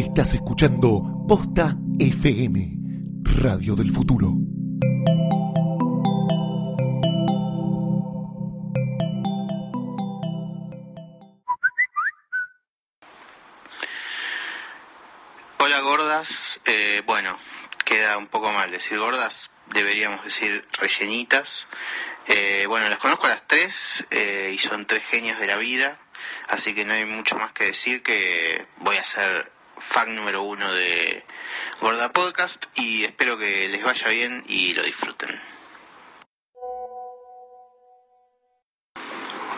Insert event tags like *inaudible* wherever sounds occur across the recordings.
Estás escuchando Posta FM, Radio del Futuro. Hola gordas, Eh, bueno, queda un poco mal decir gordas, deberíamos decir rellenitas. Eh, bueno, las conozco a las tres eh, y son tres genios de la vida, así que no hay mucho más que decir que voy a ser fan número uno de Gorda Podcast y espero que les vaya bien y lo disfruten.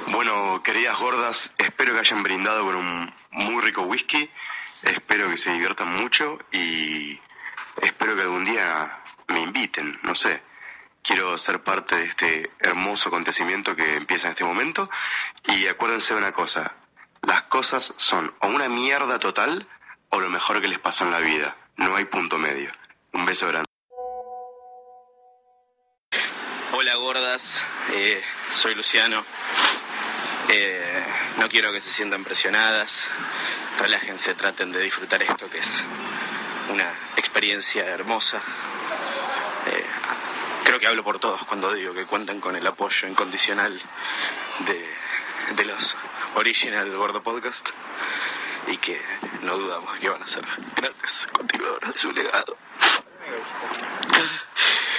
Bueno, queridas gordas, espero que hayan brindado con un muy rico whisky, espero que se diviertan mucho y espero que algún día me inviten, no sé. Quiero ser parte de este hermoso acontecimiento que empieza en este momento y acuérdense de una cosa, las cosas son o una mierda total o lo mejor que les pasó en la vida, no hay punto medio. Un beso grande. Hola gordas, eh, soy Luciano. Eh, no quiero que se sientan presionadas. Relájense, traten de disfrutar esto que es una experiencia hermosa. Eh, creo que hablo por todos cuando digo que cuentan con el apoyo incondicional de, de los Original Gordo Podcast y que no dudamos que van a ser grandes continuadores de su legado.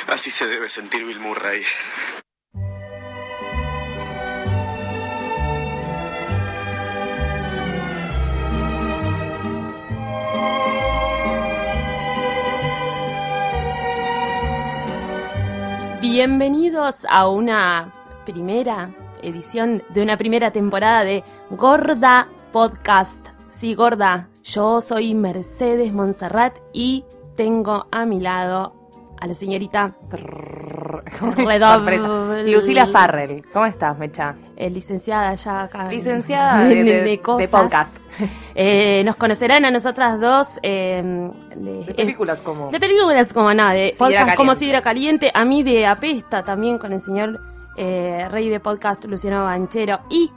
Así se debe sentir Bill Murray. Bienvenidos a una primera edición de una primera temporada de Gorda Podcast. Sí, Gorda, yo soy Mercedes Monserrat y tengo a mi lado a la señorita *laughs* Sorpresa. Lucila Farrell, ¿cómo estás, Mecha? eh, licenciada ya acá. Licenciada *laughs* de- de- de cosas. podcast. Eh, nos conocerán a nosotras dos eh, de, De películas como... de películas como nada, de Sidra podcast Caliente. como Sidra Caliente, a mí de Apesta también con el señor eh, rey de podcast Luciano Banchero. Y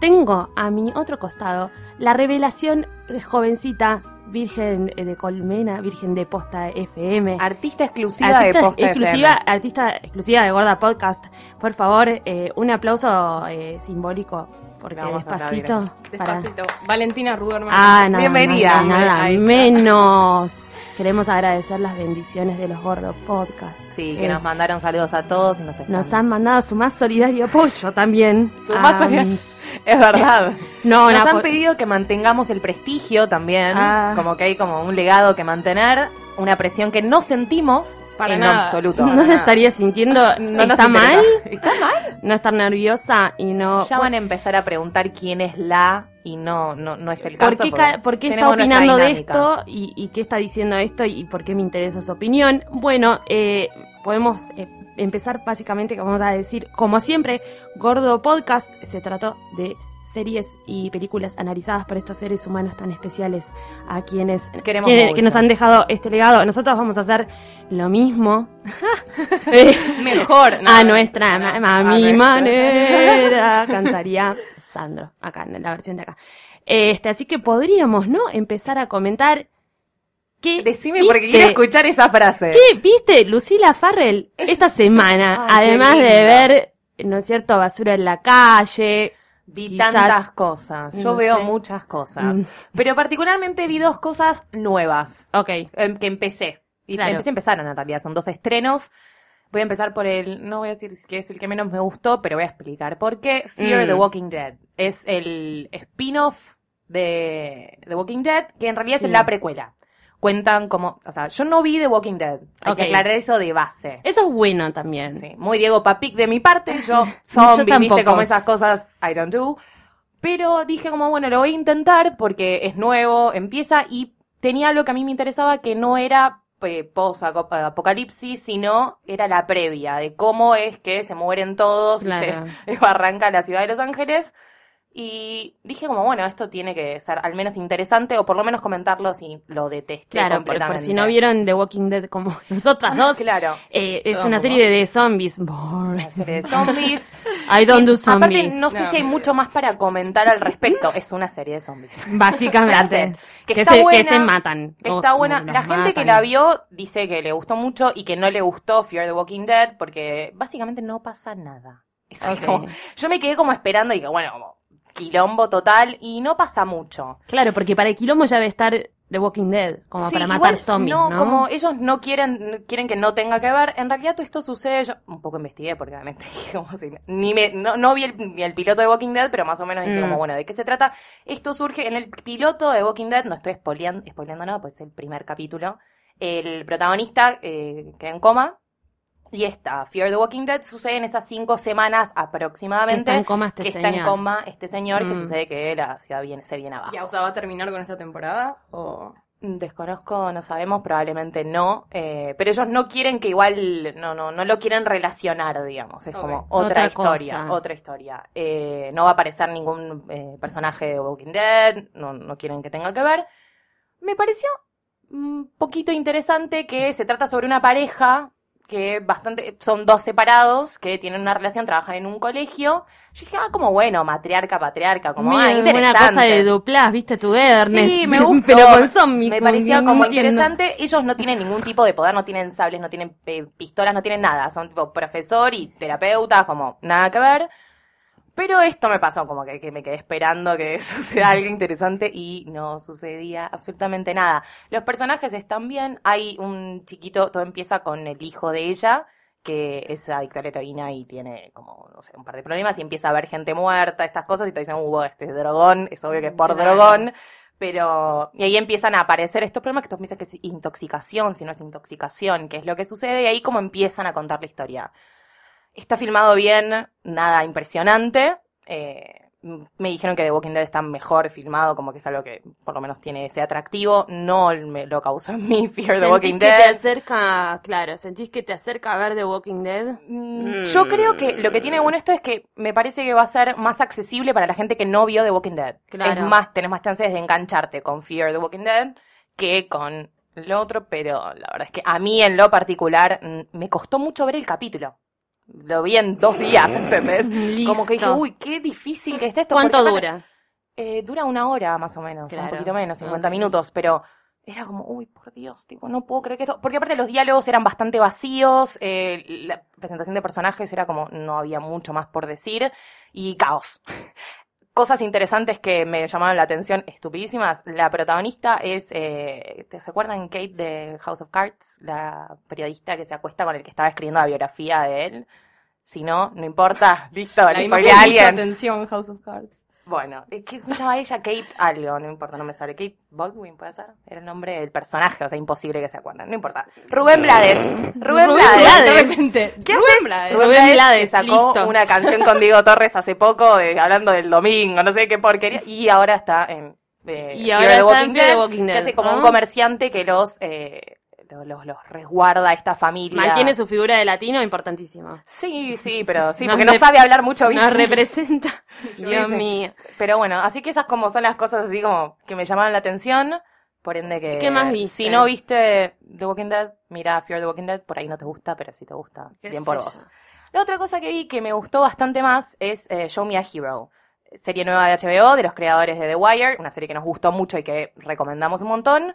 tengo a mi otro costado la revelación de jovencita virgen eh, de Colmena, virgen de Posta FM. Artista exclusiva Artista de Posta exclusiva, FM. artista exclusiva de Gorda Podcast. Por favor, eh, un aplauso eh, simbólico, porque despacito. aplaudir. para- Despacito. Valentina Ruderman. Ah, nada Bienvenida. más nada menos. Queremos agradecer las bendiciones de los Gordo Podcast. Sí, que nos mandaron saludos a todos y nos están- nos han mandado su más solidario apoyo también. Su más Ah, solidario- *laughs* Es verdad. *laughs* No, Nos han po- pedido que mantengamos el prestigio también, Ah. como que hay como un legado que mantener, una presión que no sentimos Para en nada. absoluto. No se estaría sintiendo. *laughs* No ¿Está mal? ¿Está mal? No estar nerviosa y no. Ya van a empezar a preguntar quién es la y no no, no es el caso. ¿Por qué, porque por qué está opinando de esto y, y qué está diciendo esto y por qué me interesa su opinión? Bueno, eh, podemos eh, empezar básicamente, que vamos a decir, como siempre, Gordo Podcast se trató de series y películas analizadas por estos seres humanos tan especiales a quienes Queremos que, nos han dejado este legado. Nosotros vamos a hacer lo mismo *laughs* Eh, Mejor. no, a nuestra no. a mi manera *laughs* cantaría Sandro acá en la versión de acá. Este, así que podríamos, ¿no? Empezar a comentar qué Decime porque quiero escuchar esa frase. ¿Qué viste Lucila Farrell esta semana? *laughs* Ay, además de ver, ¿no es cierto?, basura en la calle. Vi Quizás- tantas cosas. Yo no veo sé. muchas cosas. Mm. Pero particularmente vi dos cosas nuevas Ok. em, que empecé. Y Claro. empecé a empezar en Natalia. Son dos estrenos. Voy a empezar por el. No voy a decir que es el que menos me gustó, pero voy a explicar. por qué Fear Mm. the Walking Dead. Es el spin-off de The Walking Dead, que en realidad Sí. es la precuela. Cuentan como. O sea, yo no vi The Walking Dead. Hay Ok. que aclarar eso de base. Eso es bueno también. Sí, muy Diego Papic de mi parte, yo *laughs* zombie, viste, como esas cosas I don't do. Pero dije como, bueno, lo voy a intentar porque es nuevo, empieza y tenía algo que a mí me interesaba que no era eh, post-apocalipsis, sino era la previa de cómo es que se mueren todos Claro. y se *laughs* arranca la ciudad de Los Ángeles. Y dije como, bueno, esto tiene que ser al menos interesante o por lo menos comentarlo si lo detesté Claro, por, por completamente. si no vieron The Walking Dead como *laughs* nosotras dos. *laughs* Claro. eh, es una serie de zombies. Boring. una serie de zombies I don't do zombies. Aparte, no sé si hay mucho más para comentar al respecto. Es una serie de zombies. *laughs* Básicamente. Que que, está se, buena, que se matan. Que O- está buena. La gente que la vio dice que le gustó mucho y que no le gustó Fear the Walking Dead porque básicamente no pasa nada. Es Ok. como- yo me quedé como esperando y que bueno, como quilombo total y no pasa mucho. Claro, porque para el quilombo ya debe estar The Walking Dead, como Sí, para igual matar zombies, ¿no? como ellos no quieren, quieren que no tenga que ver, en realidad todo esto sucede, yo un poco investigué porque obviamente *laughs* dije como si, ni me, no, no vi el, ni el piloto de Walking Dead, pero más o menos dije Mm. como, bueno, ¿de qué se trata? Esto surge en el piloto de Walking Dead, no estoy spoileando, spoileando nada, pues es el primer capítulo, el protagonista eh, queda en coma, y esta, Fear the Walking Dead, sucede en esas cinco semanas aproximadamente. Que está en coma este que está en señor. coma este señor, que Mm. sucede que la ciudad viene, se viene abajo. ¿Ya o sea, va a terminar con esta temporada? ¿O Desconozco, no sabemos, probablemente no, eh, pero ellos no quieren que igual, no, no, no lo quieren relacionar, digamos, es como otra, Otra historia, cosa. otra historia. Eh, no va a aparecer ningún eh, personaje de Walking Dead, no, no quieren que tenga que ver. Me pareció un poquito interesante que se trata sobre una pareja que bastante, son dos separados, que tienen una relación, trabajan en un colegio. Yo dije, ah, como bueno, matriarca, patriarca, como, ah, Bien, interesante. una cosa de duplas, ¿viste? Tu Ernest. Sí, me *laughs* gustó. Pero con zombies. Me parecía como entiendo. interesante. Ellos no tienen ningún tipo de poder, no tienen sables, no tienen eh, pistolas, no tienen nada. Son tipo profesor y terapeuta, como nada que ver. Pero esto me pasó, como que, que me quedé esperando que *laughs* suceda algo interesante y no sucedía absolutamente nada. Los personajes están bien. Hay un chiquito, todo empieza con el hijo de ella, que es adicto a la heroína y tiene como, no sé, un par de problemas y empieza a ver gente muerta, estas cosas, y te dicen, uh, este es drogón, es obvio que es por Claro. drogón. Pero, y ahí empiezan a aparecer estos problemas que tú piensas que es intoxicación, si no es intoxicación, que es lo que sucede, y ahí como empiezan a contar la historia. Está filmado bien, nada impresionante. eh, me dijeron que The Walking Dead está mejor filmado, como que es algo que por lo menos tiene ese atractivo. No me lo causó *laughs* en mí Fear the ¿Sentís Walking que te Dead. acerca, claro, sentís que te acerca a ver The Walking Dead? Mm, Yo creo que lo que tiene bueno esto es que me parece que va a ser más accesible para la gente que no vio The Walking Dead. Claro. Es más, tenés más chances de engancharte con Fear the Walking Dead que con lo otro, pero la verdad es que a mí en lo particular mm, me costó mucho ver el capítulo. Lo vi en dos días, ¿entendés? *laughs* Como que dije, uy, qué difícil que está esto. ¿Cuánto porque dura? Eh, dura una hora más o menos, Claro. un poquito menos, 50 Ok. minutos, pero era como, uy, por Dios, tipo, no puedo creer que esto. Porque aparte los diálogos eran bastante vacíos, eh, la presentación de personajes era como, no había mucho más por decir, y caos. Cosas interesantes que me llamaron la atención, estupidísimas. La protagonista es, eh, ¿te- ¿se acuerdan Kate de House of Cards? La periodista que se acuesta con el que estaba escribiendo la biografía de él. Si no, no importa, *laughs* listo, la le con a alguien. atención House of Cards. Bueno, ¿qué se llama ella? Kate algo, no importa, no me sale. Kate Baldwin, ¿puede ser? Era el nombre del personaje, o sea, imposible que se acuerden, no importa. Rubén Blades. Rubén, Rubén Blades. De repente, ¿Qué Rubén haces? Blades. Rubén Blades, Blades, que sacó listo. una canción con Diego Torres hace poco, de- hablando del domingo, no sé qué porquería, y ahora está en... eh, Y ahora está Walking en Dead, Walking Que Dead, hace como un comerciante que los, eh, los, los, resguarda esta familia. Mantiene su figura de latino importantísimo. Sí, sí, pero sí, porque no sabe hablar mucho bien. Nos representa. *laughs* Dios mío. Pero bueno, así que esas como son las cosas así como que me llamaron la atención. Por ende que... ¿Qué más viste? Si no viste The Walking Dead, mira Fear the Walking Dead. Por ahí no te gusta, pero si te gusta, ¿Qué bien por vos. La otra cosa que vi que me gustó bastante más es eh, Show Me a Hero. Serie nueva de HBO, de los creadores de The Wire. Una serie que nos gustó mucho y que recomendamos un montón.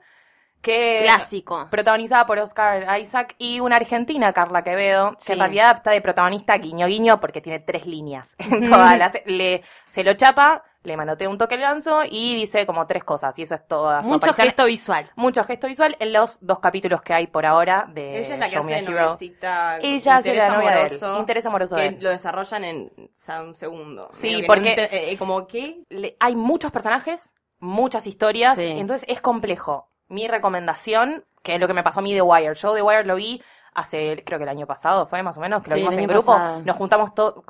Que Clásico. protagonizada por Oscar Isaac y una argentina, Carla Quevedo, que Sí. en realidad está de protagonista guiño guiño porque tiene tres líneas *laughs* en toda la se- le Se lo chapa, le manotea un toque el ganso y dice como tres cosas, y eso es toda su Mucho aparición. gesto visual. Mucho gesto visual en los dos capítulos que hay por ahora de Ella es la que Show hace a de Hero. noviecita. Ella hace la novia de él, amoroso, interés amoroso de Que él. lo desarrollan en o sea, un segundo. Sí, que porque- no eh, como que... Le- hay muchos personajes, muchas historias, Sí. y entonces es complejo. Mi recomendación, que es lo que me pasó a mí de Wire, yo de Wire lo vi hace, creo que el año pasado fue más o menos, que lo Sí, vimos en grupo, pasado. nos juntamos to-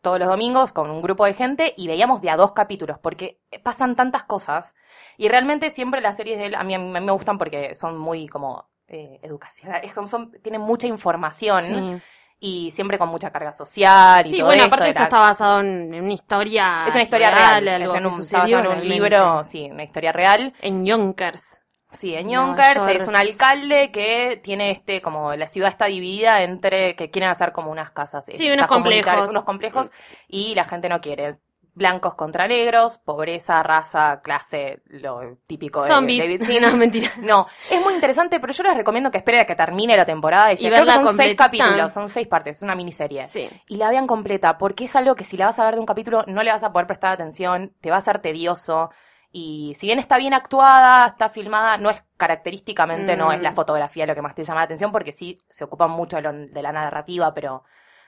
todos los domingos con un grupo de gente y veíamos de a dos capítulos, porque pasan tantas cosas, y realmente siempre las series de él a mí, a mí me gustan porque son muy como eh, educacionales, son, son- tienen mucha información. Sí, Y siempre con mucha carga social y Sí, todo bueno, esto, aparte esto está basado en, una historia es una historia real, es en un, sucedió basado en un libro, sí, una historia real. En Yonkers. Sí, en Yonkers es un alcalde que tiene este, como la ciudad está dividida entre, que quieren hacer como unas casas. Sí, eh, unos complejos. Unos complejos y la gente no quiere. Blancos contra negros, pobreza, raza, clase, lo típico de Zombies. David *laughs* no, Sims. mentira. No, es muy interesante, pero yo les recomiendo que esperen a que termine la temporada. Y, Y creo que son seis capítulos, son seis partes, es una miniserie. Sí. Y la vean completa, porque es algo que si la vas a ver de un capítulo no le vas a poder prestar atención, te va a ser tedioso. Y si bien está bien actuada, está filmada, no es característicamente, no Mm. es la fotografía lo que más te llama la atención, porque sí se ocupan mucho de, lo- de la narrativa, pero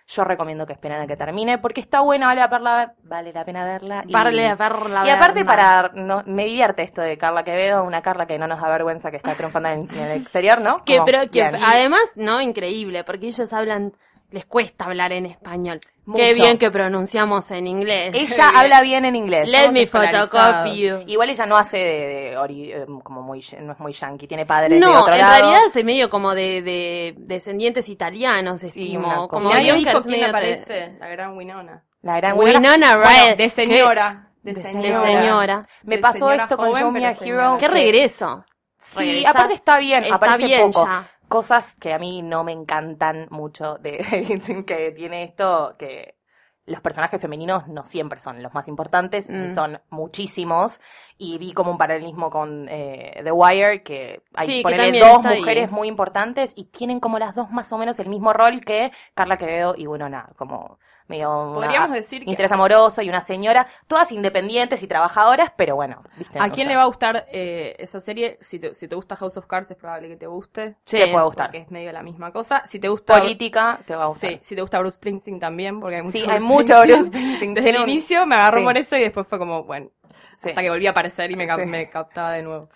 yo recomiendo que esperen a que termine, porque está buena, vale la, perla- vale la pena verla. y- Vale a verla, y aparte para no, me divierte esto de Carla Quevedo, una Carla que no nos da vergüenza que está triunfando en, en el exterior, ¿no? Que, Como, pero que bien. además, no, increíble, porque ellos hablan, les cuesta hablar en español. Mucho. Qué bien que pronunciamos en inglés. ella habla bien en inglés. Let somos me photocopy you. Igual ella no hace de, de ori- eh, como muy no es muy yankee, tiene padres de No, otro en lado. realidad es medio como de, de descendientes italianos, estimo. cosa. como Como Nadie Yonkers dijo quién aparece, la gran Winona. la gran Winona Bueno, Ryder. De señora. De de De señora. señora. me De pasó señora esto con Show Me a Hero. señora. Qué que- regreso. Sí, Regresa. aparte está bien, Está aparece bien poco. ya. Cosas que a mí no me encantan mucho de *laughs* que tiene esto que los personajes femeninos no siempre son los más importantes, Mm. son muchísimos. Y vi como un paralelismo con eh, The Wire, que hay Sí, que dos ahí. mujeres muy importantes y tienen como las dos más o menos el mismo rol que Carla Quevedo y bueno, nada, como medio Podríamos decir que- interés amoroso y una señora, todas independientes y trabajadoras, pero bueno, ¿viste? ¿A O quién sea, le va a gustar eh, esa serie? Si te, si te gusta House of Cards es probable que te guste. Sí. te puede gustar. Porque es medio la misma cosa. Si te gusta... Política, te va a gustar. Sí, si te gusta Bruce Springsteen también, porque hay mucho Sí, Bruce hay mucho Springsteen. Bruce Springsteen. Desde el un- inicio me agarró Sí. por eso y después fue como, bueno, Sí. hasta que volví a aparecer y me, ca- Sí. me captaba de nuevo.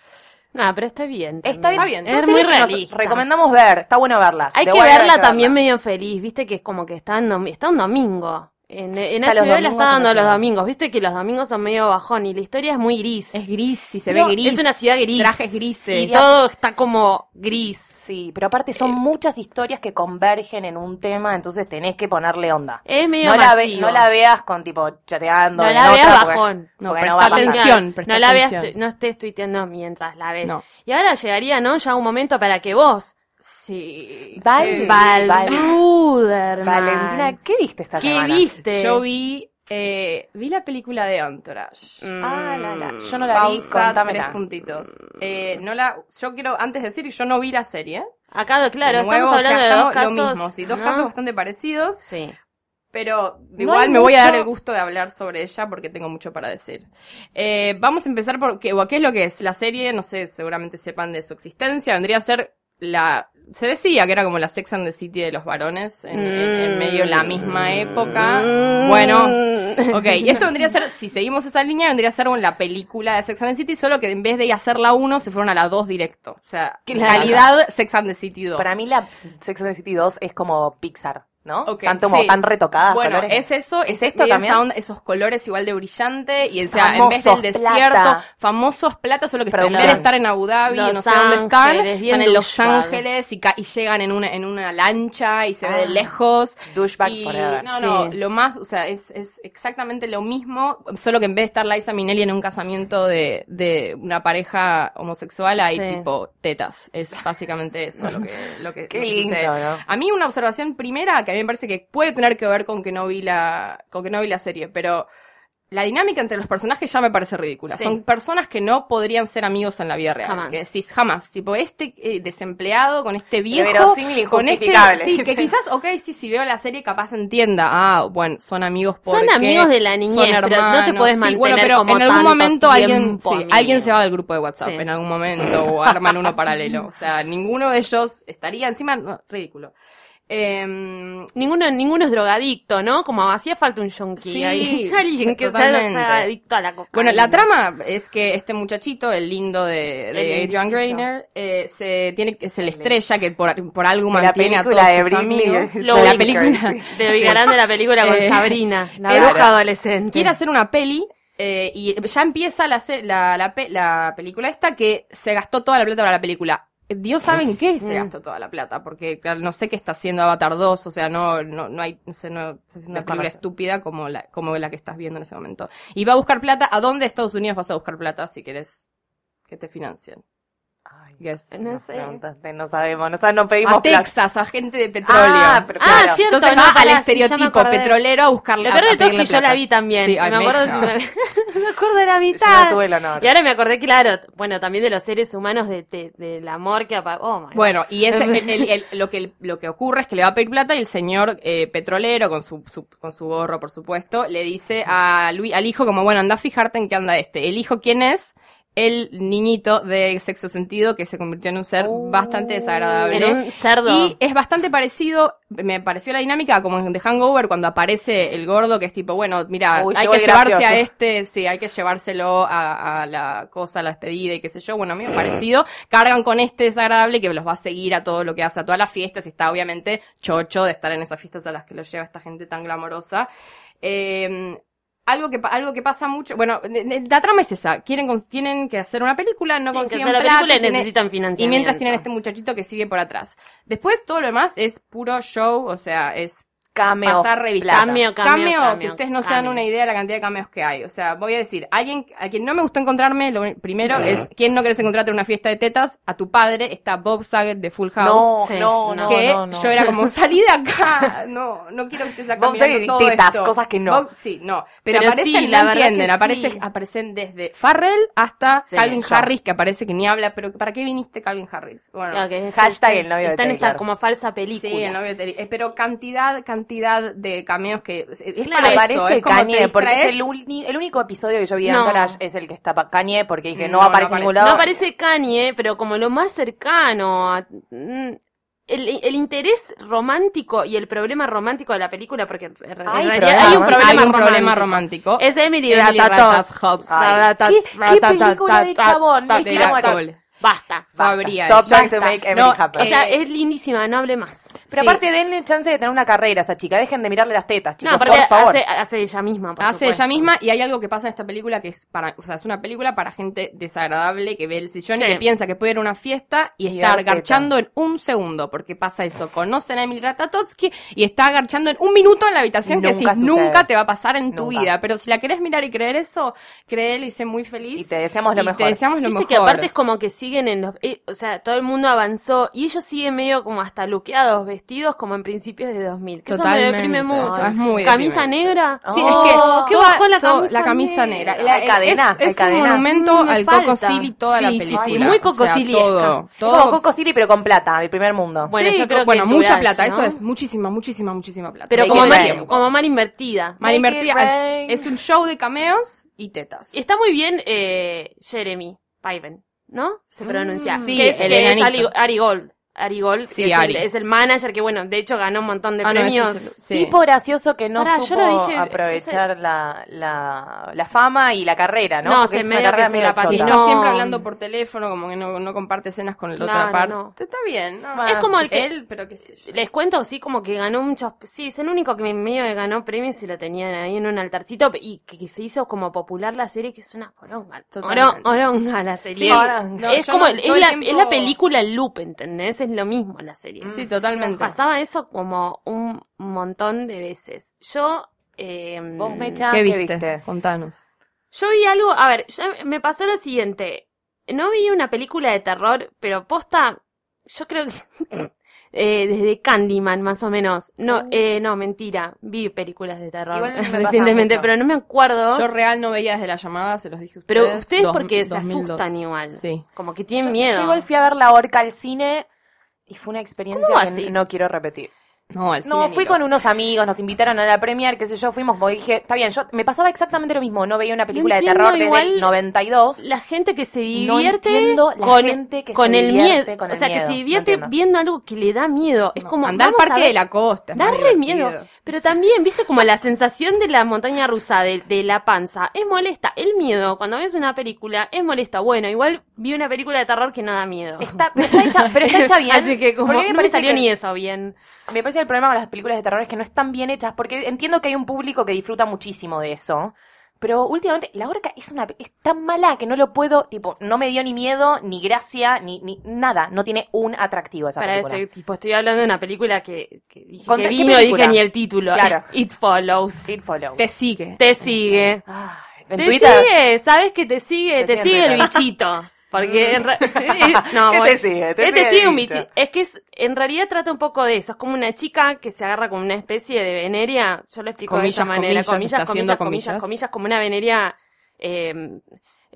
No, pero está bien. Está bien, son Es series muy que nos realista. recomendamos ver, está bueno verlas. Hay The que Wire verla también verla. medio feliz, viste que es como que está, en está un domingo. En, en los HBO la está dando los domingos, viste que los domingos son medio bajón y la historia es muy gris. Es gris y se Pero ve gris. Es una ciudad gris. Trajes grises. Y todo está como gris. Sí, pero aparte son muchas historias que convergen en un tema, entonces tenés que ponerle onda. Es medio No la, ve- no la veas con tipo chateando. No en la veas otra, porque- bajón. No, porque no va atención. presta no la veas, no estés tuiteando mientras la ves. No. Y ahora llegaría, ¿no? Ya un momento para que vos, Sí. Val- Val- Ruderman, Valentina, ¿qué viste esta ¿qué semana? viste? Yo vi, eh, vi la película de Entourage. Mm. Ah, la, la. Yo no la vi, Pausa, contámela. tres puntitos. Eh, no la, yo quiero antes decir que yo no vi la serie. Acá, claro, De nuevo, estamos o sea, hablando de dos casos. Lo mismo, sí, dos ¿no? casos bastante parecidos. Sí. Pero igual me voy a dar el gusto de hablar sobre ella porque tengo mucho para decir. Eh, vamos a empezar por qué, o qué es lo que es la serie, no sé, seguramente sepan de su existencia. Vendría a ser la... Se decía que era como la Sex and the City de los varones, en, en- en medio de la misma época. Mm. Bueno, ok, y esto vendría a ser, si seguimos esa línea, vendría a ser como la película de Sex and the City, solo que en vez de hacer la 1, se fueron a la 2 directo. O sea, Claro. calidad Sex and the City 2. Para mí la Sex and the City 2 es como Pixar, ¿no? Ok, Tan como sí. tan retocadas. Bueno, colores. es eso, ¿Es es, esto también? esos colores igual de brillante y o sea, en vez del desierto, plata. famosos plata, solo que en vez de estar en Abu Dhabi, Los no sé dónde están, están en Los. Ángeles y, y llegan en una en una lancha y se ve de Ah, lejos. douchebag y, forever. No, no, Sí. lo más, o sea, es, es exactamente lo mismo, solo que en vez de estar Liza Minnelli en un casamiento de, de una pareja homosexual, hay Sí. tipo tetas. Es básicamente eso lo que, lo que, *laughs* Qué lo que lindo, sucede. ¿no? A mí una observación primera que mí me parece que puede tener que ver con que no vi la, con que no vi la serie, pero la dinámica entre los personajes ya me parece ridícula. Sí. Son personas que no podrían ser amigos en la vida real. Jamás. Que decís, jamás. Tipo, este eh, desempleado con este viejo. con este, sí, que quizás, ok, sí, si veo la serie capaz entienda. Ah, bueno, son amigos Son porque amigos de la niñez, son pero no te puedes Sí, bueno, mantener pero como en algún momento alguien, sí, alguien se va del grupo de WhatsApp en algún momento o arman uno paralelo. O sea, ninguno de ellos estaría encima, no, ridículo. Em, Ninguno, ninguno es drogadicto, ¿no? Como hacía falta un yonki Sí, ahí. *laughs* Alguien que sea, totalmente. sea adicto a la cocaína. Bueno, la trama es que este muchachito, el lindo de, El de Adrian lindillo. Greiner, eh, se tiene, es el estrella que por, por algo De mantiene a todos de sus amigos. De *laughs* la película. sí. *laughs* Te ubicarán de la película con Eh, Sabrina, la bruja adolescente. Quiere hacer una peli eh, y ya empieza la, la, la película esta que se gastó toda la plata para la película. Dios sabe en qué se gastó toda la plata, porque claro, no sé qué está haciendo Avatar 2, o sea, no, no, no hay, no sé, no, es una película estúpida como la, como la que estás viendo en ese momento. Y va a buscar plata, ¿a dónde de Estados Unidos vas a buscar plata si quieres que te financien? No nos sé. preguntaste, no sabemos, no, no pedimos A. Texas, a gente de petróleo. Ah, pero Ah, claro. cierto, Entonces no, al sí, me estereotipo petrolero a buscarle Lo peor de todo es que yo la vi también. Sí, ay, me acuerdo, me, *laughs* me acuerdo de la mitad. no tuve el honor. Y ahora me acordé, claro, bueno, también de los seres humanos, de, de- del amor que apa- oh. Bueno, y ese, el- el- *laughs* el- lo, que, lo que ocurre es que le va a pedir plata y el señor eh, petrolero, con su, su- con su gorro, por supuesto, le dice a Luis, al hijo como, bueno, anda a fijarte en qué anda este. ¿El hijo quién es? El niñito de sexo sentido que se convirtió en un ser Oh. bastante desagradable. Un cerdo. Y es bastante parecido, me pareció la dinámica como en The Hangover cuando aparece el gordo que es tipo, bueno, mira, Uy, hay que llevarse gracioso. a este, sí, hay que llevárselo a, a la cosa, a la despedida y qué sé yo, bueno, a mí me ha parecido, cargan con este desagradable que los va a seguir a todo lo que hace, a todas las fiestas y está obviamente chocho de estar en esas fiestas a las que los lleva esta gente tan glamorosa. Eh, algo que, algo que pasa mucho, bueno, la trama es esa, quieren, tienen que hacer una película, no Tienen que consiguen la plata, película y necesitan y financiamiento. mientras tienen este muchachito que sigue por atrás. Después todo lo demás es puro show, o sea, es Cameo. pasar revista. Cameo, cameo, cameo, que ustedes no se dan una idea de la cantidad de cameos que hay. O sea, voy a decir, alguien a quien no me gustó encontrarme, lo primero es, ¿quién no querés encontrarte en una fiesta de tetas? A tu padre, está Bob Saget de Full House. No, Sí, no, no. que no, no. yo era como, salí de acá, no, no quiero que estés acá Bob Saget y tetas, esto. cosas que no. Bob- sí, no, pero, Pero aparecen, sí, la no entienden, aparecen, sí. aparecen desde Farrell hasta Sí, Calvin yo. Harris, que aparece que ni habla, pero ¿para qué viniste Calvin Harris? Bueno, Claro, que es- Hashtag está- el novio de Está en esta Taylor. como falsa película. Sí, el novio de Terry. Eh, Pero cantidad, cantidad de cameos que es, es Claro, para eso, Aparece es como Kanye, porque es el, uni- el único episodio que yo vi de No. Es el que está pa- Kanye, porque dije, no, No, no aparece en ningún aparece. lado. No aparece Kanye, pero como lo más cercano a- mm, el, el interés romántico y el problema romántico de la película, porque en realidad Hay problema un problema, Hay un problema romántico. romántico. Es Emily, Emily Ratajkowski. Ratajkowski. Ay, ¿qué- qué película de chabón? De Basta. Fabria. Stop trying to make Emily No, happen. O sea, es lindísima, no hable más. Pero Sí. aparte denle chance de tener una carrera a esa chica, dejen de mirarle las tetas, chicos, no, por favor. hace, hace ella misma. por Hace supuesto. ella misma y hay algo que pasa en esta película que es para, o sea, es una película para gente desagradable que ve el sillón Sí. y que piensa que puede ir a una fiesta y, Y estar garchando en un segundo, porque pasa eso, conocen a Emily Ratatowski y está garchando en un minuto en la habitación que Nunca decís, sucede. nunca te va a pasar en tu Nunca. vida, pero si la querés mirar y creer eso, créele y sé muy feliz. Y te deseamos lo Y mejor. te deseamos lo Viste mejor. que aparte es como que siguen en los... eh, o sea, todo el mundo avanzó y ellos siguen medio como hasta luqueados, vestidos como en principios de 2000. Que eso me deprime mucho. Es muy Camisa deprimente. negra. Sí, Oh, es que qué toda- bajó la camisa, la camisa negra. negra. La- Hay cadena, es, es un monumento Mm, me al falta. Coco Silly toda la Sí, sí, sí, película. muy O sea, cocosiliesca. todo, todo. como Coco Silly, pero con plata, del primer mundo. Bueno, Sí, yo creo que bueno, mucha plata, ¿no? eso es muchísima, muchísima, muchísima plata. Pero como mal, rain. como mal invertida. Mal invertida. Es, un show de cameos y tetas. Está muy bien eh, Jeremy Piven, ¿no? Se pronuncia. Sí, que es, el que es. Ari, Ari Gold. Ari Gold Sí, es, Ari. El, es el manager que, bueno, de hecho ganó un montón de Ah, no, premios. es el- sí. Tipo gracioso que no Pará, yo supo lo dije, aprovechar la, la, la fama y la carrera, ¿no? No, Porque se medio carrera que se la patinó. siempre hablando por teléfono, como que no, no comparte escenas con la otra Claro, parte. no. Está bien, Es como el que- Él, pero qué sé yo. Les cuento, sí, como que ganó muchos. Sí, es el único que me- medio que ganó premios y lo tenían ahí en un altarcito y que, que se hizo como popular la serie, que es una poronga. Totalmente. Oro- Oronga la serie. Sí, es como, el- es, el la, tiempo- es la película loop, ¿entendés? Es lo mismo la serie. Sí, totalmente. Pasaba eso como un montón de veces. Yo. eh, Vos, Mecha, ¿Qué ¿qué viste? viste? Contanos. Yo vi algo, a ver, yo- me pasó lo siguiente. No vi una película de terror, pero posta, yo creo que *laughs* eh, desde Candyman más o menos. No, eh, no, mentira. Vi películas de terror Igual me *laughs* pasa recientemente, pero no me acuerdo. Yo real no veía desde la llamada, se los dije a ustedes. pero ustedes Dos- porque se 2002. asustan igual. Sí. Como que tienen Yo- miedo. Yo igual fui a ver La Orca al cine y fue una experiencia ¿Cómo que así? no quiero repetir. No, al No, cine fui ni con unos amigos, nos invitaron a la premier, qué sé yo, fuimos, porque dije, está bien, yo me pasaba exactamente lo mismo, no veía una película de entiendo terror desde igual el 92. La gente que se No divierte entiendo la con, gente que con se el divierte miedo. con o el sea, que miedo, se no divierte entiendo. viendo algo que le da miedo. Es No, como. Andá al vamos a parque ver- de la costa. es Da más re divertido. miedo. Pero también, viste, como la sensación de la montaña rusa, de, de la panza, es molesta. El miedo, cuando ves una película, es molesta. Bueno, igual vi una película de terror que no da miedo. Está, pero está hecha, pero está hecha *laughs* bien. Así que como porque no me parece salió que- ni eso bien. Me parece el problema con las películas de terror es que no están bien hechas, porque entiendo que hay un público que disfruta muchísimo de eso. Pero últimamente, La Orca es una es tan mala que no lo puedo, tipo, no me dio ni miedo, ni gracia, ni, ni nada. No tiene un atractivo esa Para película. este tipo, estoy hablando de una película que, que dije que ¿qué vino, película? dije ni el título. Claro. *laughs* It Follows. It Follows. Te sigue. Te sigue. En Te Twitter. sigue, sabes que te sigue, Te te, sigue el bichito. *laughs* Porque en re- *laughs* *laughs* no, ¿Qué te sigue? Te Este sigue sigue un. Es que es, en realidad trata un poco de eso. Es como una chica que se agarra con una especie de veneria. Yo lo explico de esta Comillas, manera. comillas, Comillas, comillas, comillas, comillas. comillas, como una veneria. eh,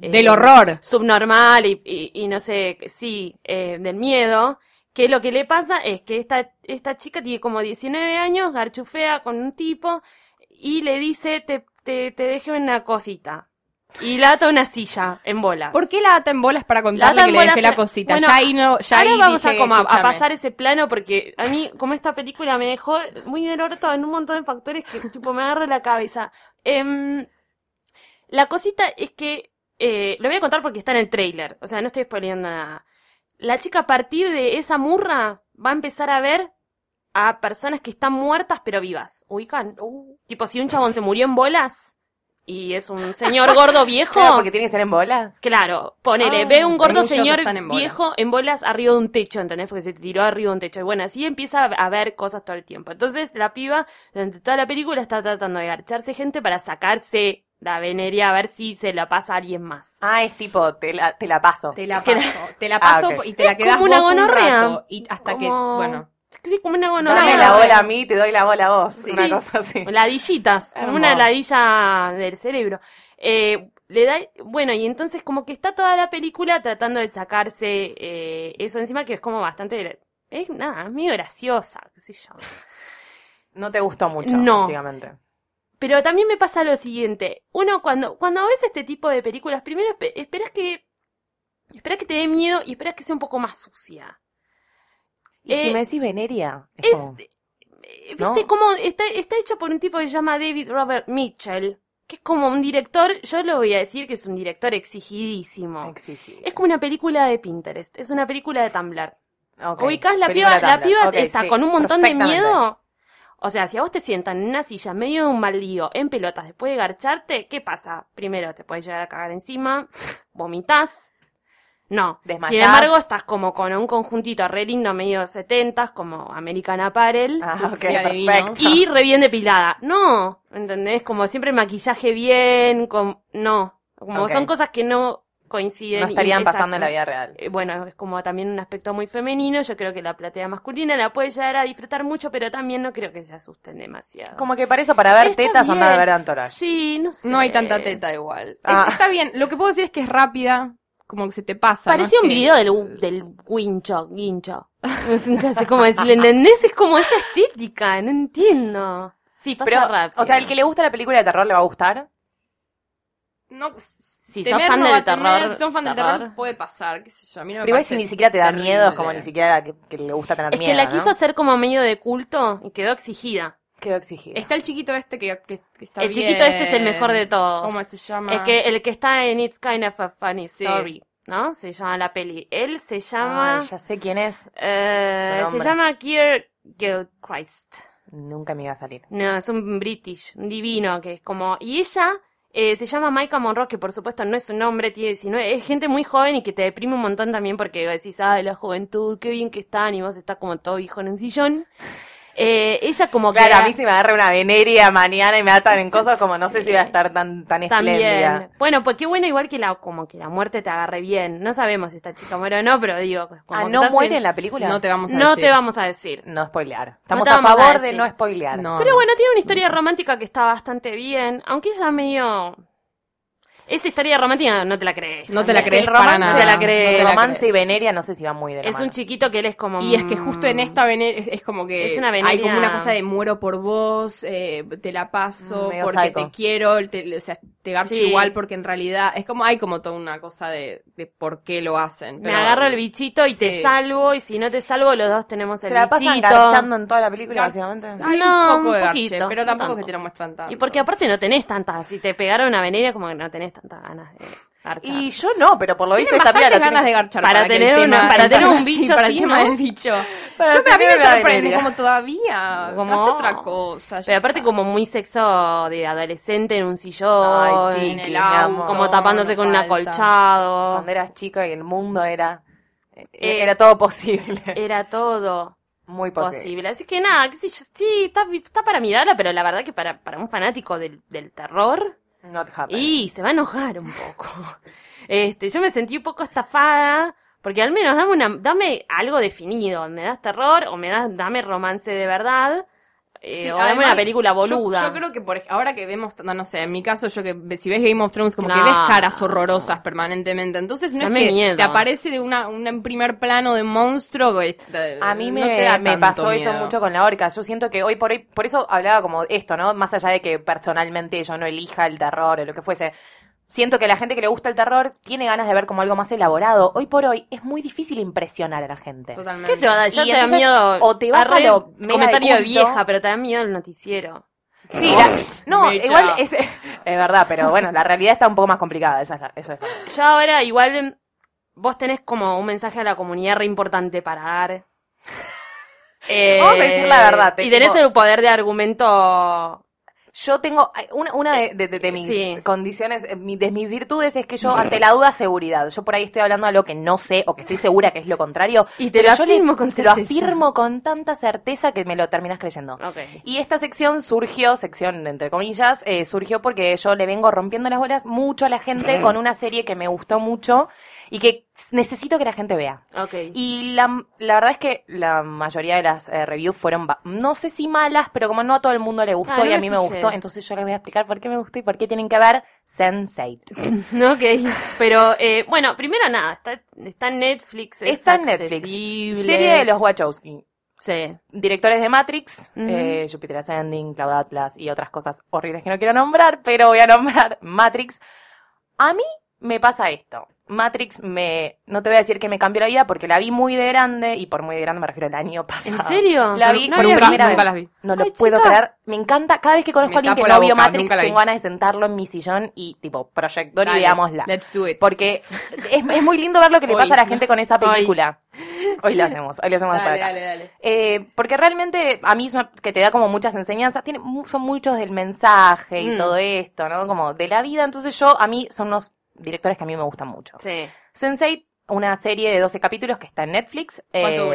eh, Del horror. Subnormal y, y, y no sé, sí, eh, del miedo. Que lo que le pasa es que esta, esta chica tiene como 19 años, garchufea con un tipo y le dice, te, te, te dejo una cosita. Y la ata a una silla en bolas. ¿Por qué la ata en bolas para contarle que le dejé la cosita? Bueno, ya ahí no, ya Ahora ahí vamos dije, a, como a- pasar ese plano porque a mí, como esta película me dejó muy del orto en un montón de factores que tipo me agarra la cabeza. Em, la cosita es que, eh, lo voy a contar porque está en el trailer, o sea, no estoy spoileando nada. La chica a partir de esa murra va a empezar a ver a personas que están muertas pero vivas. ¿Ubican? Tipo, si un chabón se murió en bolas y es un señor gordo viejo. Claro, *laughs* porque tiene que ser en bolas. Claro, ponele, Ah, ve un gordo señor en viejo en bolas arriba de un techo, ¿entendés? Porque se tiró arriba de un techo. Y bueno, así empieza a ver cosas todo el tiempo. Entonces, la piba, durante toda la película, está tratando de garcharse gente para sacarse la veneria a ver si se la pasa a alguien más. Ah, es tipo, te la, te la paso. Te la paso, te la *laughs* Ah, paso y te la quedas como una vos un gonorrea. rato, y hasta que, bueno, Sí, como una gonorrea. Dame la bola a mí, te doy la bola a vos. Sí. Una cosa así. Ladillitas, como una ladilla del cerebro. Eh, le da, bueno, y entonces como que está toda la película tratando de sacarse eh, eso encima que es como bastante, es nada, es medio graciosa, qué sé yo. No te gustó mucho, No. básicamente. Pero también me pasa lo siguiente, uno cuando, cuando ves este tipo de películas, primero espe- esperas que, esperas que te dé miedo y esperas que sea un poco más sucia. Y si Eh, me decís veneria, es, Es, como- eh, ¿No? viste, como está, está hecho por un tipo que se llama David Robert Mitchell, que es como un director, yo lo voy a decir que es un director exigidísimo. exigido. Es como una película de Pinterest, es una película de Tumblr. Ok, Ubicás la película piba, la piba está sí, con un montón de miedo. O sea, si a vos te sientan en una silla medio de un baldío, en pelotas, después de garcharte, ¿qué pasa? Primero, te puedes llegar a cagar encima, vomitas. No. Desmayás. Sin embargo, estás como con un conjuntito re lindo, medio setentas, como American Apparel. Ah, ok, Sí, perfecto. Y re bien depilada. No, ¿entendés? Como siempre maquillaje bien, com- no. Como son cosas que no coinciden. no estarían y- pasando en la vida real. Eh, Bueno, es como también un aspecto muy femenino. Yo creo que la platea masculina la puede llegar a disfrutar mucho, pero también no creo que se asusten demasiado. Como que para eso, para ver Está tetas, anda a ver Entourage. Sí, no sé. no hay tanta teta igual. Es- Ah. está bien, lo que puedo decir es que es rápida, como que se te pasa. Parecía Es un que- video del, del guincho, guincho. No sé casi cómo decirlo, ¿entendés? Es como esa estética, no entiendo. Sí, pasa Pero, rápido. o sea, el que le gusta la película de terror le va a gustar. No, Si sos fan no del tener, terror, si son fan del terror. puede pasar, qué sé yo. A mí no me Pero igual si ni siquiera te da terrible. miedo, es como ni siquiera que, que le gusta tener Es miedo. que la ¿no? quiso hacer como medio de culto y quedó exigida. Quedó exigido. Está el chiquito este que, que- que está El bien. chiquito este es el mejor de todos. ¿Cómo se llama? Es que el que está en It's Kind of a Funny Sí. Story, ¿no? Se llama la peli. Él se llama... Ay, ya sé quién es. eh, se llama Kier Gilchrist. Nunca me iba a salir. No, es un British, un divino, que es como... Y ella eh, se llama Maika Monroe, que por supuesto no es su nombre, tiene 19... Es gente muy joven y que te deprime un montón también porque decís, ay, la juventud, qué bien que están, y vos estás como todo viejo en un sillón. Eh, ella como Claro, que... a mí si me agarra una veneria mañana y me atan en cosas como no sé si va a estar tan, tan espléndida. Bueno, pues qué bueno igual que la como que la muerte te agarre bien. No sabemos si esta chica muere o no, pero digo, como Ah, ¿no muere en- en la película? No te vamos a No decir. te vamos a decir. No spoilear. Estamos a favor de no spoilear. No. Pero bueno, tiene una historia romántica que está bastante bien, aunque ella medio esa historia romántica no te la crees. No te la crees el para romance, nada. te la crees. No te la romance y veneria no sé si va muy de la Es un chiquito que él es como Y es que justo en mm, esta veneria es, es como que Es una hay veneria- como una cosa de muero por vos, eh, te la paso Mm, porque psycho. te quiero, te, o sea, te garcho Sí. igual porque en realidad es como hay como toda una cosa de, de por qué lo hacen. me agarro el bichito y te salvo y si no te salvo los dos tenemos el Se la pasan bichito. garchando en toda la película, básicamente. Hay No, un poco un de poquito, garche, pero no tampoco que te lo muestran tanto. Y porque aparte no tenés tantas, si te pegaron una veneria como que no tenés tantas ganas de garchar. Y yo no, pero por lo visto esta piba la ganas de garchar para tener una- tema- para tener un sí, bicho para el así, tema ¿no? del bicho. *laughs* Para Yo, a mí me sorprende como todavía Como- hace otra cosa. Pero aparte está. como muy sexo de adolescente en un sillón, Ay, chiqui, en el auto, como tapándose no con un falta. acolchado. Cuando eras chico y el mundo era... Es- Era todo posible. Era todo Muy posible. posible. Así que nada, qué sé yo, sí, está, está para mirarla, pero la verdad que para, para un fanático del, del terror, Not. Y se va a enojar un poco. *laughs* Este, yo me sentí un poco estafada, porque al menos dame una, dame algo definido. ¿Me das terror o me das, dame romance de verdad? Eh, Sí, o dame además, una película boluda. Yo, creo que por, ahora que vemos, no, no sé, en mi caso, yo que si ves Game of Thrones, como que ves caras horrorosas permanentemente. Entonces no Dame es que miedo. te aparece de una, un primer plano de monstruo. te- A mí me, me pasó eso mucho con la orca. Yo siento que hoy por hoy, por eso hablaba como esto, ¿no? Más allá de que personalmente yo no elija el terror o lo que fuese. Siento que la gente que le gusta el terror tiene ganas de ver como algo más elaborado. Hoy por hoy es muy difícil impresionar a la gente. Totalmente. ¿Qué te va a dar? Ya te da miedo. o te vas a lo mega comentario de culto. vieja, pero te da miedo el noticiero. Sí, la- no, Mecha. igual es, es verdad, pero bueno, la realidad está un poco más complicada, esa es la- eso es. Yo ahora igual vos tenés como un mensaje a la comunidad re importante para dar. Eh, *laughs* Vamos a decir la verdad, te- Y tenés tipo- el poder de argumento. Yo tengo eh, una, una de, de- de- de mis Sí. condiciones, eh, mi- de mis virtudes es que yo ante la duda seguridad. Yo por ahí estoy hablando de lo que no sé o que estoy segura que es lo contrario. Y te pero lo yo le- afirmo con te lo certeza. afirmo con tanta certeza que me lo terminas creyendo. Y esta sección surgió, sección entre comillas, eh, surgió porque yo le vengo rompiendo las bolas mucho a la gente con una serie que me gustó mucho y que necesito que la gente vea. Ok. Y la, la verdad es que la mayoría de las eh, reviews fueron, no sé si malas, pero como no a todo el mundo le gustó Ah, no y a mí me gustó, entonces yo les voy a explicar por qué me gustó y por qué tienen que ver Sense8. *laughs* Ok. Pero, eh, bueno, primero nada, está, está en Netflix. es Está en Netflix. Serie de los Wachowski. Sí. Directores de Matrix, eh, Jupiter Ascending, Cloud Atlas y otras cosas horribles que no quiero nombrar, pero voy a nombrar Matrix. A mí me pasa esto. Matrix me, no te voy a decir que me cambió la vida porque la vi muy de grande y por muy de grande me refiero al año pasado. ¿En serio? La vi no por primera vez. nunca las vi. No lo puedo creer. Me encanta. Cada vez que conozco Me a alguien que no vio Matrix, tengo ganas de sentarlo en mi sillón y tipo proyector y veámosla. Let's do it. Porque es, es muy lindo ver lo que le Hoy. pasa a la gente con esa Hoy. película. Hoy lo hacemos, hoy lo hacemos Dale, dale, dale. Eh, porque realmente a mí es una- que te da como muchas enseñanzas, tiene, son muchos del mensaje y Mm. todo esto, ¿no? Como de la vida. Entonces yo, a mí son unos directores que a mí me gustan mucho. Sí. Sense8, una serie de 12 capítulos que está en Netflix. ¿Cuánto eh,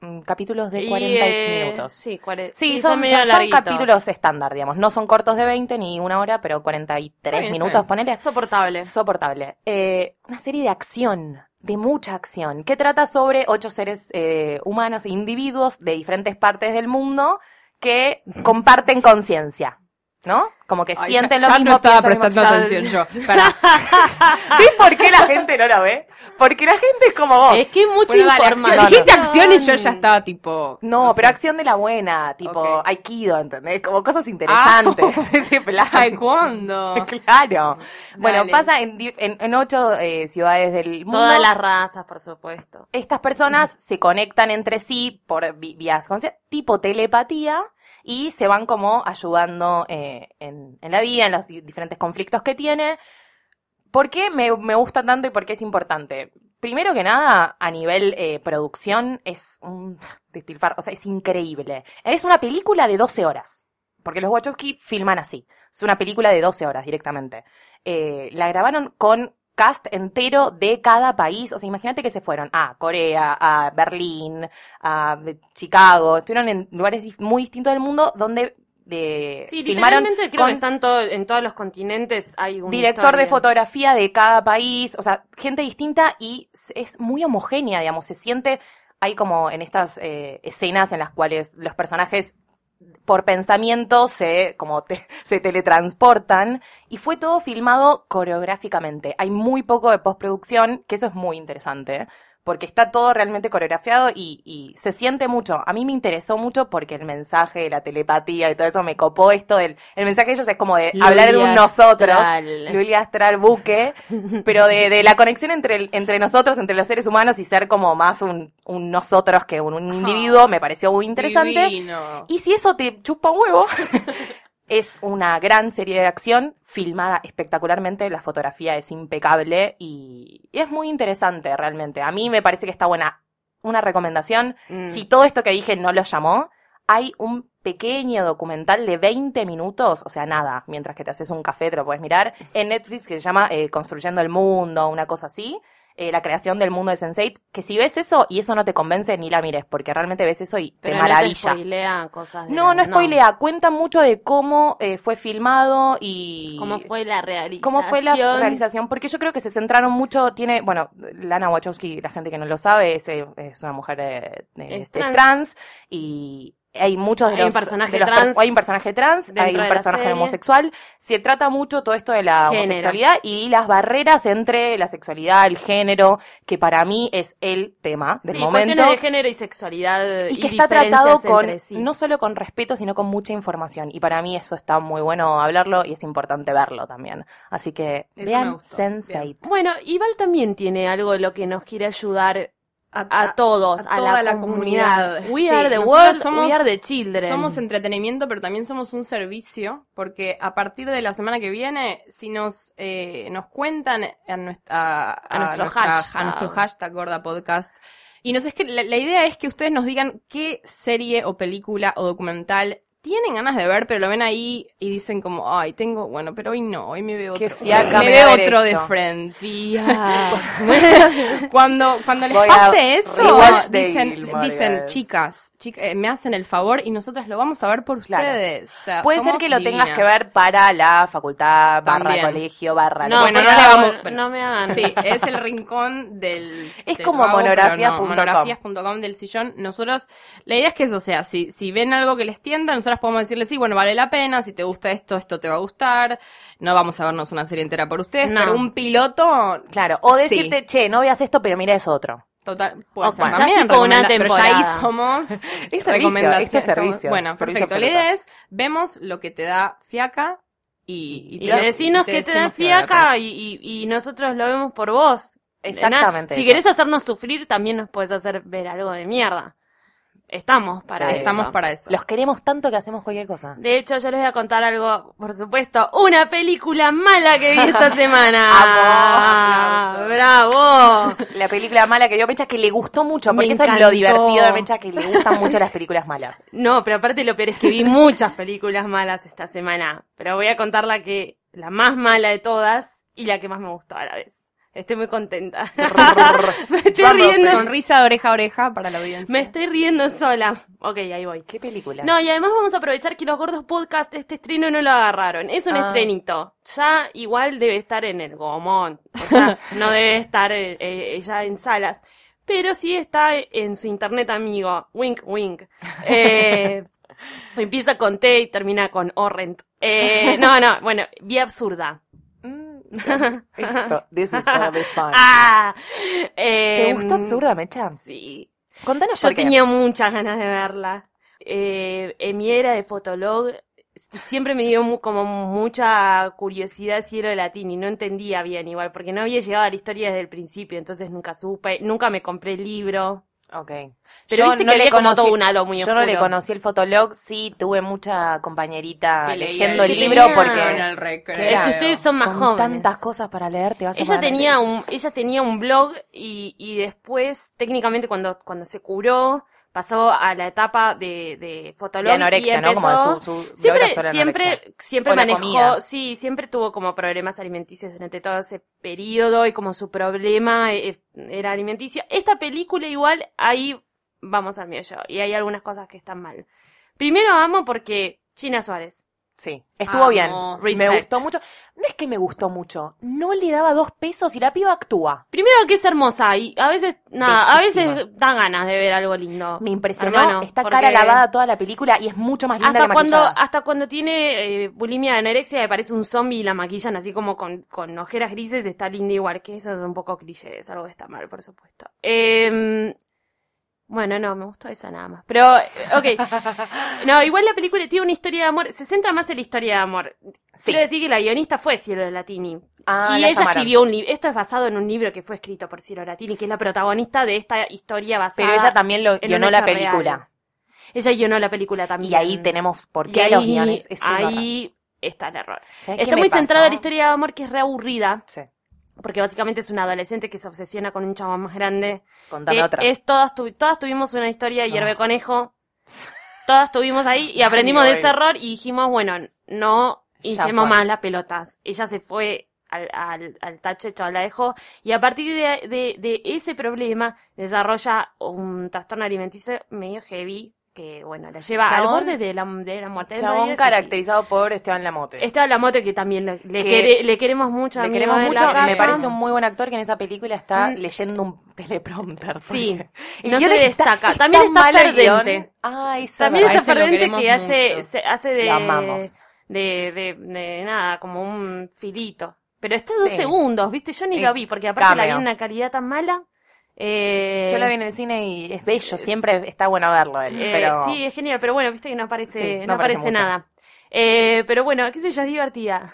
duran? mm, Capítulos de Y, 40 eh, minutos. Sí, cuare- Sí, sí, son, medio son- capítulos estándar, digamos. No son cortos de 20 ni una hora, pero 43 Está bien, minutos, ponele. Soportable. Soportable. Eh, una serie de acción, de mucha acción, que trata sobre ocho seres eh, humanos e individuos de diferentes partes del mundo que comparten conciencia. ¿No? Como que Ay, sienten ya, lo ya mismo. no estaba mismo, prestando ya- atención yo. Pará. *laughs* ¿Ves por qué la gente no la ve? Porque la gente es como vos. Es que hay mucha Bueno, información. acción. Dijiste acción y yo ya estaba tipo. No, pero sé. acción de la buena, tipo Ok. Aikido, ¿entendés? Como cosas interesantes. *laughs* Ese plan. ¿cuándo? *laughs* Claro. Bueno, pasa en, en, en ocho eh, ciudades del mundo. Todas las razas, por supuesto. Estas personas se conectan entre sí por vías tipo telepatía y se van como ayudando eh, en, en la vida, en los di- diferentes conflictos que tiene. ¿Por qué me, me gusta tanto y por qué es importante? Primero que nada, a nivel eh, producción es un *laughs* despilfarro, o sea, es increíble. Es una película de 12 horas, porque los Wachowski filman así. Es una película de 12 horas directamente. Eh, la grabaron con cast entero de cada país. O sea, imagínate que se fueron a Corea, a Berlín, a Chicago. Estuvieron en lugares muy distintos del mundo donde de, Sí, filmaron literalmente creo con que están todo- en todos los continentes hay un director de fotografía de cada país, o sea, gente distinta y es muy homogénea, digamos, se siente, hay como en estas eh, escenas en las cuales los personajes por pensamiento se como te- *laughs* se teletransportan y fue todo filmado coreográficamente. Hay muy poco de postproducción, que eso es muy interesante, porque está todo realmente coreografiado y, y se siente mucho. A mí me interesó mucho porque el mensaje, la telepatía y todo eso me copó esto del el mensaje de ellos es como de hablar de un nosotros, astral. Luli Astral buque, *laughs* pero de, de la conexión entre, el- entre nosotros, entre los seres humanos y ser como más un, un nosotros que un, un individuo, me pareció muy interesante. Divino. Y si eso te chupa un huevo, *laughs* es una gran serie de acción filmada espectacularmente, la fotografía es impecable y, y es muy interesante realmente. A mí me parece que está buena. Una recomendación, Mm. si todo esto que dije no lo llamó, hay un pequeño documental de 20 minutos, o sea, nada, mientras que te haces un café te lo puedes mirar, en Netflix que se llama eh, Construyendo el Mundo, una cosa así, eh, la creación del mundo de Sense8, que si ves eso y eso no te convence, ni la mires, porque realmente ves eso y Pero te no te maravilla. spoilea cosas. de No, la- no spoilea, cuenta mucho de cómo eh, fue filmado y ¿Cómo fue la realización? cómo fue la realización, porque yo creo que se centraron mucho, tiene, bueno, Lana Wachowski, la gente que no lo sabe, es, eh, es una mujer eh, Es trans. trans. y hay muchos de Hay un los, personaje de los trans hay un personaje trans, hay un personaje homosexual, se trata mucho todo esto de la Género. homosexualidad y las barreras entre la sexualidad, el género, que para mí es el tema del Sí, momento. cuestiones de género y sexualidad Y que está tratado con, sí. no solo con respeto, sino con mucha información. Y para mí eso está muy bueno hablarlo y es importante verlo también. Así que Eso vean gustó. Sense8. Bueno, Ival también tiene algo de lo que nos quiere ayudar A, a todos, a, toda la, la comunidad. comunidad. We Sí, are the world, somos- we are the children. Somos entretenimiento, pero también somos un servicio, porque a partir de la semana que viene, si nos eh, nos cuentan a, nuestra, a, nuestro nuestra- hashtag. a nuestro hashtag Gorda Podcast, y nos es que la, la idea es que ustedes nos digan qué serie o película o documental tienen ganas de ver, pero lo ven ahí y dicen como, ay, tengo, bueno, pero hoy no, hoy me veo Qué otro. fiaca me me veo otro de. Friends. *laughs* Cuando, cuando les Voy pase eso, dicen, Gilmore dicen chicas, chica- eh, me hacen el favor y nosotras lo vamos a ver por Claro. ustedes. O sea, Puede ser que lo tengas que ver para la facultad, barra colegio, barra... No, bueno, no sea. le vamos- no, bueno. no me hagan. Sí, es el rincón del. Es del como monografías.com. no, monografías.com del sillón. Nosotros, la idea es que eso sea, si, si ven algo que les tienda, nosotras podemos decirles, sí, bueno, vale la pena, si te gusta esto, esto te va a gustar. No vamos a vernos una serie entera por ustedes, No. pero un piloto. Claro, o Sí. decirte, che, no veas esto, pero mira es otro. Total, puede O ser quizás también, tipo una recomenda- Pero ya ahí temporada. somos. *laughs* Es servicio, recomendaciones, esto es somos- servicio, Bueno, servicio perfecto. La idea es, vemos lo que te da fiaca y, Y decinos te que te da decimos que vale la fiaca y, y- y nosotros lo vemos por vos. Exactamente Si querés hacernos sufrir, también nos puedes hacer ver algo de mierda. Estamos para Sí. eso. Estamos para eso. Los queremos tanto que hacemos cualquier cosa. De hecho, yo les voy a contar algo, por supuesto, una película mala que vi esta *laughs* semana. ¡Bravo! La película mala que vio Mecha que le gustó mucho, Me porque eso es lo divertido de Mecha, que le gustan mucho las películas malas. *laughs* No, pero aparte lo peor es que vi muchas películas malas esta semana. Pero voy a contar la que, la más mala de todas y la que más me gustó a la vez. Estoy muy contenta. *laughs* me estoy Vamos, riendo. Sonrisa de oreja a oreja para la audiencia. Me estoy riendo sola. Ok, ahí voy. ¿Qué película? No, y además vamos a aprovechar que los gordos podcast este estreno no lo agarraron. Es un Ah. estrenito. Ya igual debe estar en el gomón. O sea, *laughs* no debe estar eh, eh, ya en salas. Pero sí está en su internet amigo. Wink, wink. *laughs* Eh, empieza con T y termina con Orrent. Eh, no, no, bueno, vía absurda. Esto, this is gonna be fun. *laughs* Ah, ¿Te eh, gustó absurda, Mecha? Sí. Contanos Yo por qué. tenía muchas ganas de verla. Eh, en mi era de Fotolog siempre me dio mu- como mucha curiosidad Cielo Latín y no entendía bien igual, porque no había llegado a la historia desde el principio, entonces nunca supe, nunca me compré el libro. Ok. Pero viste que había como todo un halo muy Yo no le conocí el fotolog, sí tuve mucha compañerita Que leyendo el el libro porque En el recreo. ¿Qué Es que ustedes son más con jóvenes. tantas cosas para leer te vas a Ella poner tenía un, ella tenía un blog y, y después, técnicamente, cuando, cuando se curó, pasó a la etapa de, de Fotolog. de anorexia, y ¿no? Como empezó- su, su Siempre, siempre, siempre manejó, comida. sí, siempre tuvo como problemas alimenticios durante todo ese periodo y como su problema eh, era alimenticio. Esta película igual, ahí vamos al meollo y hay algunas cosas que están mal. Primero amo porque China Suárez. Sí, estuvo Amo. bien. Respect. Me gustó mucho. No es que me gustó mucho, no le daba dos pesos y la piba actúa. Primero que es hermosa y a veces, nada, a veces da ganas de ver algo lindo. Me impresionó. Hermano, Está porque cara lavada toda la película y es mucho más linda Hasta que cuando, maquillada. hasta cuando tiene eh, bulimia de anorexia, me parece un zombie y la maquillan así como con, con ojeras grises, está linda igual, que eso es un poco cliché, es algo que está mal, por supuesto. Eh, bueno, no, me gustó esa nada más. Pero, eh, ok. *laughs* No, igual la película tiene una historia de amor, se centra más en la historia de amor. Sí. Quiero decir que la guionista fue Cielo Latini. Ah, y la ella llamaron. escribió un libro, esto es basado en un libro que fue escrito por Cielo Latini, que es la protagonista de esta historia basada Pero ella también lo guionó la hecho real. película. Ella guionó la película también. Y ahí tenemos por Y qué ahí, los guiones. Es un horror. ahí está el error. ¿Sabes qué Está muy centrada en la historia de amor que es reaburrida, Sí, porque básicamente es una adolescente que se obsesiona con un chabón más grande. contame otra. es todas, tu- todas tuvimos una historia de hierve Ah. conejo. *laughs* Todas tuvimos ahí y aprendimos de ese error y dijimos, bueno, no hinchemos más las pelotas. Ella se fue al, al, al tacho, el chaval la dejó. Y a partir de, de, de ese problema desarrolla un trastorno alimenticio medio heavy que, bueno, la lleva al borde de la, de la muerte. Chabón sí. caracterizado por Esteban Lamote. Esteban Lamote, que también le, le, Que quere- le queremos mucho. Le queremos mucho, me casa. parece un muy buen actor que en esa película está Mm. leyendo un teleprompter. Sí, *laughs* porque no se está- destaca. También está mal el guion. Ferdente. Ah, También está queremos que hace, se- hace de, de, de, de nada, como un filito. Pero está dos Sí. segundos, ¿viste? Yo ni lo vi, porque aparte la vi en una calidad tan mala. Eh, Yo la vi en el cine y es bello, siempre está bueno verlo él, eh, pero Sí, es genial, pero bueno, viste que no aparece, Sí, no, no aparece aparece nada. Eh, pero bueno, qué sé yo, es divertida.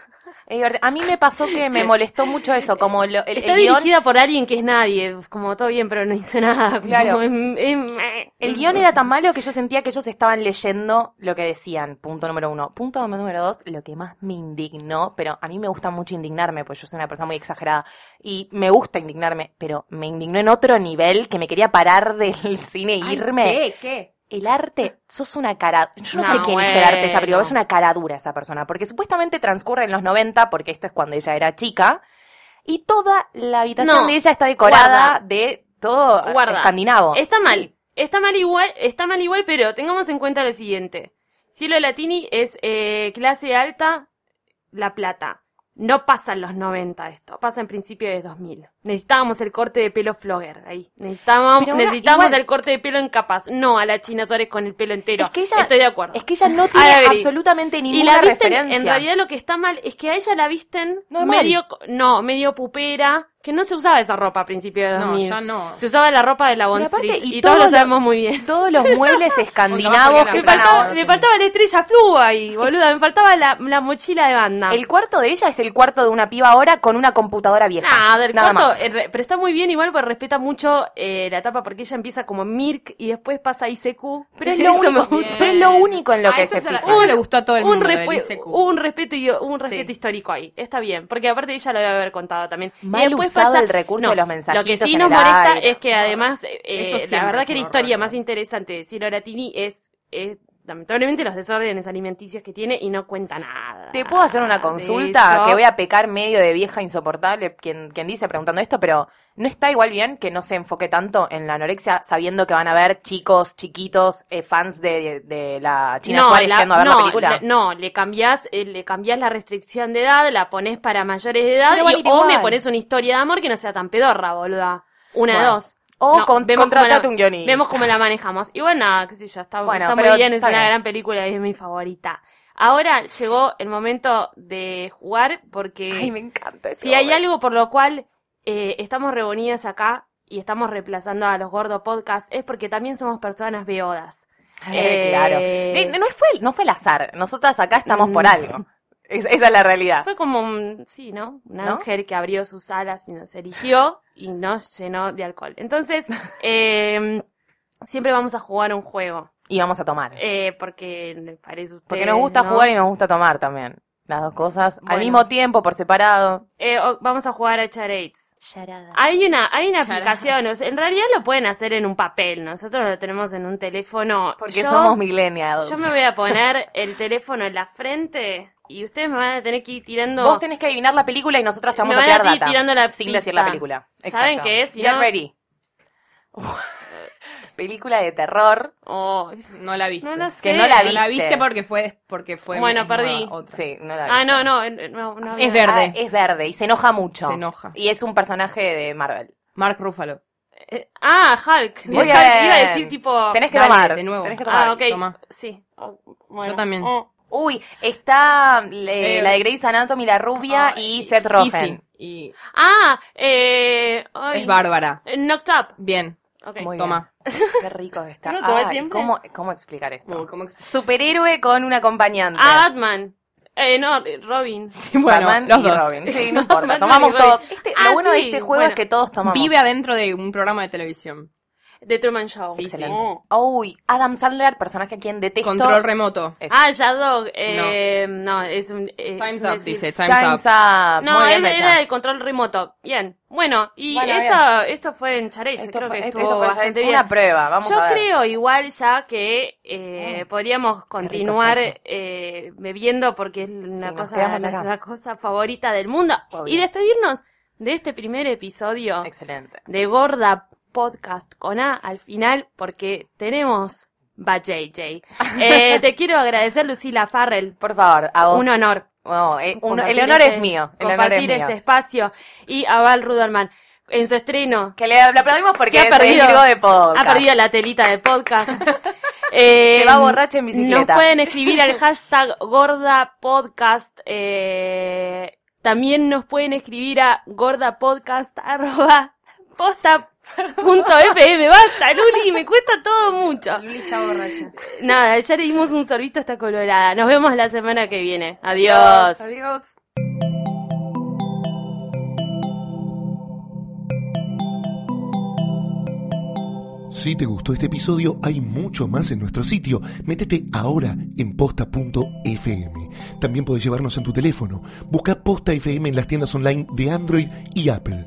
A mí me pasó que me molestó mucho eso, como lo- el, Está el guion, dirigida por alguien que es nadie, como todo bien, pero no hizo nada. Claro. el guion era tan malo que yo sentía que ellos estaban leyendo lo que decían, punto número uno. Punto número dos, lo que más me indignó, pero a mí me gusta mucho indignarme, pues yo soy una persona muy exagerada, y me gusta indignarme, pero me indignó en otro nivel que me quería parar del *laughs* cine e irme. ¿Qué? ¿Qué? El arte, sos una cara. Yo no, No, sé quién hizo el arte esa película, es una cara dura esa persona, porque supuestamente transcurre en los 90, porque esto es cuando ella era chica, y toda la habitación No, de ella está decorada guarda. de todo Guarda. escandinavo. Está Sí. mal. Está mal igual, está mal igual, pero tengamos en cuenta lo siguiente. Cielo Latini es eh, clase alta, La Plata. No pasa en los 90 esto, pasa en principio de 2000. Necesitábamos el corte de pelo flogger ahí. Necesitábamos, necesitábamos igual- el corte de pelo en capas. No a la China Suárez con el pelo entero. Es que ella, Estoy de acuerdo. Es que ella no *laughs* tiene absolutamente y ninguna la visten, referencia. en realidad lo que está mal es que a ella la visten No, mal. medio, no, medio pupera, que no se usaba esa ropa a principios de No, 2000. ya no. Se usaba la ropa de la Bond aparte, Street y, y todos todo lo sabemos muy bien. Todos los muebles *laughs* escandinavos Me faltaba, me faltaba la estrella flu ahí, boluda. Me faltaba la, la mochila de banda. El cuarto de ella es el cuarto de una piba ahora con una computadora vieja. Nada, del Nada cuarto, más. eh, re- pero está muy bien igual porque respeta mucho eh, la etapa porque ella empieza como Mirk y después pasa a ICQ. Pero es lo único, es lo único en lo Ah, que eso se fija. eso le gustó a todo el un, mundo, ICQ. un respeto y un respeto Sí. histórico ahí. Está bien, porque aparte ella lo debe haber contado también. Y después pasa- el recurso de los Lo que mensajitos sí en nos molesta aire. es que además, eh, Eso la verdad es que la historia horror. más interesante de Ciro Latini es, es lamentablemente los desórdenes alimenticios que tiene y no cuenta nada. Te puedo hacer una de consulta que voy a pecar medio de vieja insoportable, quien, quien dice preguntando esto, pero ¿no está igual bien que no se enfoque tanto en la anorexia sabiendo que van a haber chicos chiquitos eh, fans de, de la China Suárez la- yendo a ver no, la película? la- no, le cambiás, eh, le cambiás la restricción de edad, la pones para mayores de edad y, o me pones una historia de amor que no sea tan pedorra, boluda. Una de Bueno. dos. O con- vemos cómo contratate la- un guionista. Vemos cómo la manejamos. Y bueno, nada, qué sé yo, está, Bueno, está muy bien, es una gran película y es mi favorita. Ahora llegó el momento de jugar porque Ay, me encanta. ese si hay algo por lo cual eh, estamos reunidas acá y estamos reemplazando a los gordo podcast es porque también somos personas beodas. Eh, claro. No, fue, no fue el azar. Nosotras acá estamos por Mm. algo. Es- esa es la realidad. Fue como un, sí, ¿no? Un ¿No? ángel que abrió sus alas y nos eligió y nos llenó de alcohol. Entonces, *laughs* eh, siempre vamos a jugar un juego. Y vamos a tomar. Eh, porque me parece usted. Porque nos gusta ¿no? jugar y nos gusta tomar también. Las dos cosas al mismo tiempo, por separado. Eh, vamos a jugar a Charades. Hay una, hay una aplicación, o sea, en realidad lo pueden hacer en un papel, nosotros lo tenemos en un teléfono. Porque Yo- somos millennials. Yo me voy a poner el teléfono en la frente y ustedes me van a tener que ir tirando. Vos tenés que adivinar la película y nosotros te vamos Me a van a tirar ir data. tirando la sin pista. decir la película. ¿Saben Exacto. qué es? Si Get no- ready. *laughs* película de terror. Oh, No la viste. No la sé. Que no la No la viste. porque fue, porque fue Bueno, es nueva, perdí. otra. Sí, no la Ah, viste. no, no, eh, no, no había- Es verde. Ah, es verde y se enoja mucho. Se enoja. Y es un personaje de Marvel. Mark Ruffalo. Eh, ah, Hulk. Muy Hulk bien. iba a decir tipo. Tenés que Dale, tomar. de nuevo. Tenés que tomar. Ah, ok. toma. Sí. Oh, bueno. Yo también. Oh. Uy, está eh, Eh, la de Grey's Anatomy, la rubia, Ah, y Seth Rogen. Easy. Y Ah, eh. ay, es Bárbara. eh, Knocked Up. Bien. Ok. Muy Toma. bien. Qué rico que está. ¿No lo tomé Ay, siempre? ¿cómo, ¿Cómo explicar esto? Uy, ¿cómo expl- Superhéroe con un acompañante. Ah, Batman. Eh, no, Robin. Bueno, Batman los y dos. Robin. Sí, *laughs* no importa. Batman Tomamos Robin. todos. Este, Ah, lo bueno de sí, este juego bueno. es que todos tomamos. Vive adentro de un programa de televisión. The Truman Show. Sí, Excelente. sí. Uy, Adam Sandler, personaje a quien detesto. Control remoto. Es- Ah, ya Dog. Eh, no. es un. es Time's un up, decir. dice. Time's, Time's up. up. No, Muy bien, era, el control remoto. Bien. Bueno, y Bueno, esto, esto fue en Charetz. Esto creo fue- que esto estuvo fue bastante bien. una prueba, vamos Yo a ver. creo igual ya que eh, podríamos continuar esto. eh, bebiendo porque es una nos cosa, quedamos acá. nuestra cosa favorita del mundo. Obvio. Y despedirnos de este primer episodio Excelente. de Gorda Podcast con A al final porque tenemos va JJ. *laughs* Eh, te quiero agradecer Lucila Farrell. Por favor, a vos. Un honor. Oh, eh, un- el honor este- es mío. El honor es compartir mío. este espacio. Y a Val Ruderman en su estreno. Que le, aplaudimos porque que ha perdido, de podcast. ha perdido la telita de podcast. *laughs* Eh, Se va borracha en bicicleta. Nos pueden escribir al hashtag gorda podcast. eh, también nos pueden escribir a gordapodcast arroba posta punto fm. Basta, Luli, me cuesta todo mucho. Luli está borracha. Nada, ya le dimos un sorbito hasta colorada. Nos vemos la semana que viene. Adiós. Adiós. Si te gustó este episodio, hay mucho más en nuestro sitio. Métete ahora en posta.fm. También puedes llevarnos en tu teléfono. Busca Posta FM en las tiendas online de Android y Apple.